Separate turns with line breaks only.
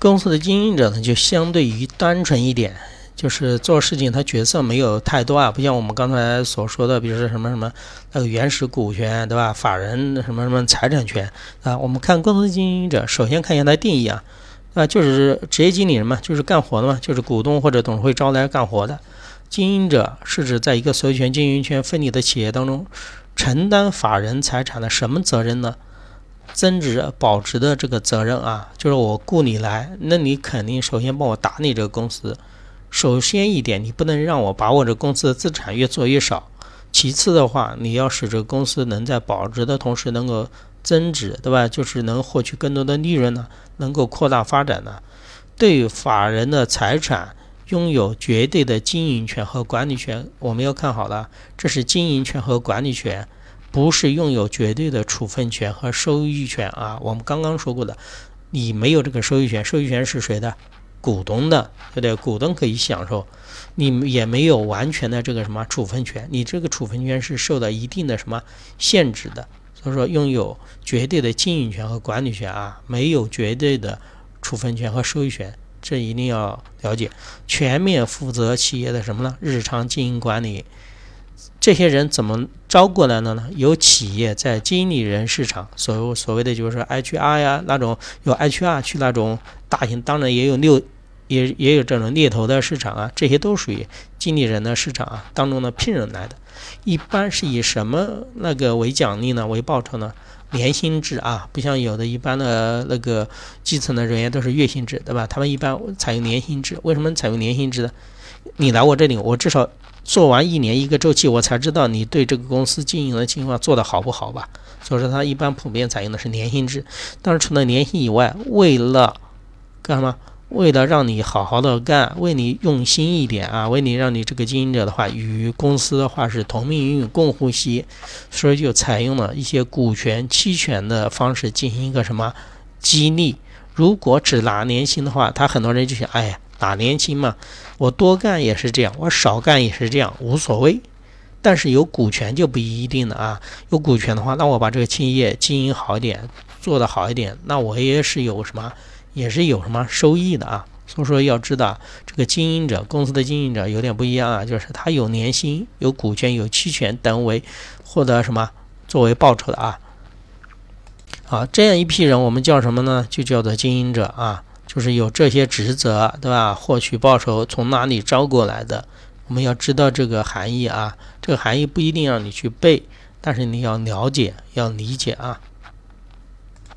公司的经营者呢，就相对于单纯一点，就是做事情他角色没有太多啊，不像我们刚才所说的，比如说什么什么那个原始股权，对吧？法人什么什么财产权啊？我们看公司经营者，首先看一下它定义啊，啊，就是职业经理人嘛，就是干活的嘛，就是股东或者董事会招来干活的。经营者是指在一个所有权、经营权分离的企业当中，承担法人财产的什么责任呢？增值保值的这个责任啊，就是我雇你来，那你肯定首先帮我打理这个公司。首先一点，你不能让我把我这公司的资产越做越少。其次的话，你要使这个公司能在保值的同时能够增值，对吧？就是能获取更多的利润呢，能够扩大发展呢。对于法人的财产拥有绝对的经营权和管理权，我们要看好了，这是经营权和管理权。不是拥有绝对的处分权和收益权啊！我们刚刚说过的，你没有这个收益权，收益权是谁的？股东的，对不对？股东可以享受，你也没有完全的这个什么处分权，你这个处分权是受到一定的什么限制的。所以说，拥有绝对的经营权和管理权啊，没有绝对的处分权和收益权，这一定要了解。全面负责企业的什么呢？日常经营管理。这些人怎么招过来的呢？有企业在经理人市场，所所谓的就是 HR 呀，那种有 HR 去那种大型，当然也有六，也也有这种猎头的市场啊，这些都属于经理人的市场啊当中的聘人来的。一般是以什么那个为奖励呢？为报酬呢？年薪制啊，不像有的一般的那个基层的人员都是月薪制，对吧？他们一般采用年薪制。为什么采用年薪制呢？你来我这里，我至少。做完一年一个周期，我才知道你对这个公司经营的情况做得好不好吧。所以说，它一般普遍采用的是年薪制。但是除了年薪以外，为了干什么？为了让你好好的干，为你用心一点啊，为你让你这个经营者的话与公司的话是同命运、共呼吸，所以就采用了一些股权期权的方式进行一个什么激励。如果只拿年薪的话，他很多人就想，哎呀。打年轻嘛，我多干也是这样，我少干也是这样，无所谓。但是有股权就不一定了啊。有股权的话，那我把这个企业经营好一点，做得好一点，那我也是有什么，也是有什么收益的啊。所以说要知道，这个经营者公司的经营者有点不一样啊，就是他有年薪、有股权、有期权等为获得什么作为报酬的啊。好，这样一批人我们叫什么呢？就叫做经营者啊。就是有这些职责，对吧？获取报酬从哪里招过来的？我们要知道这个含义啊。这个含义不一定让你去背，但是你要了解，要理解啊。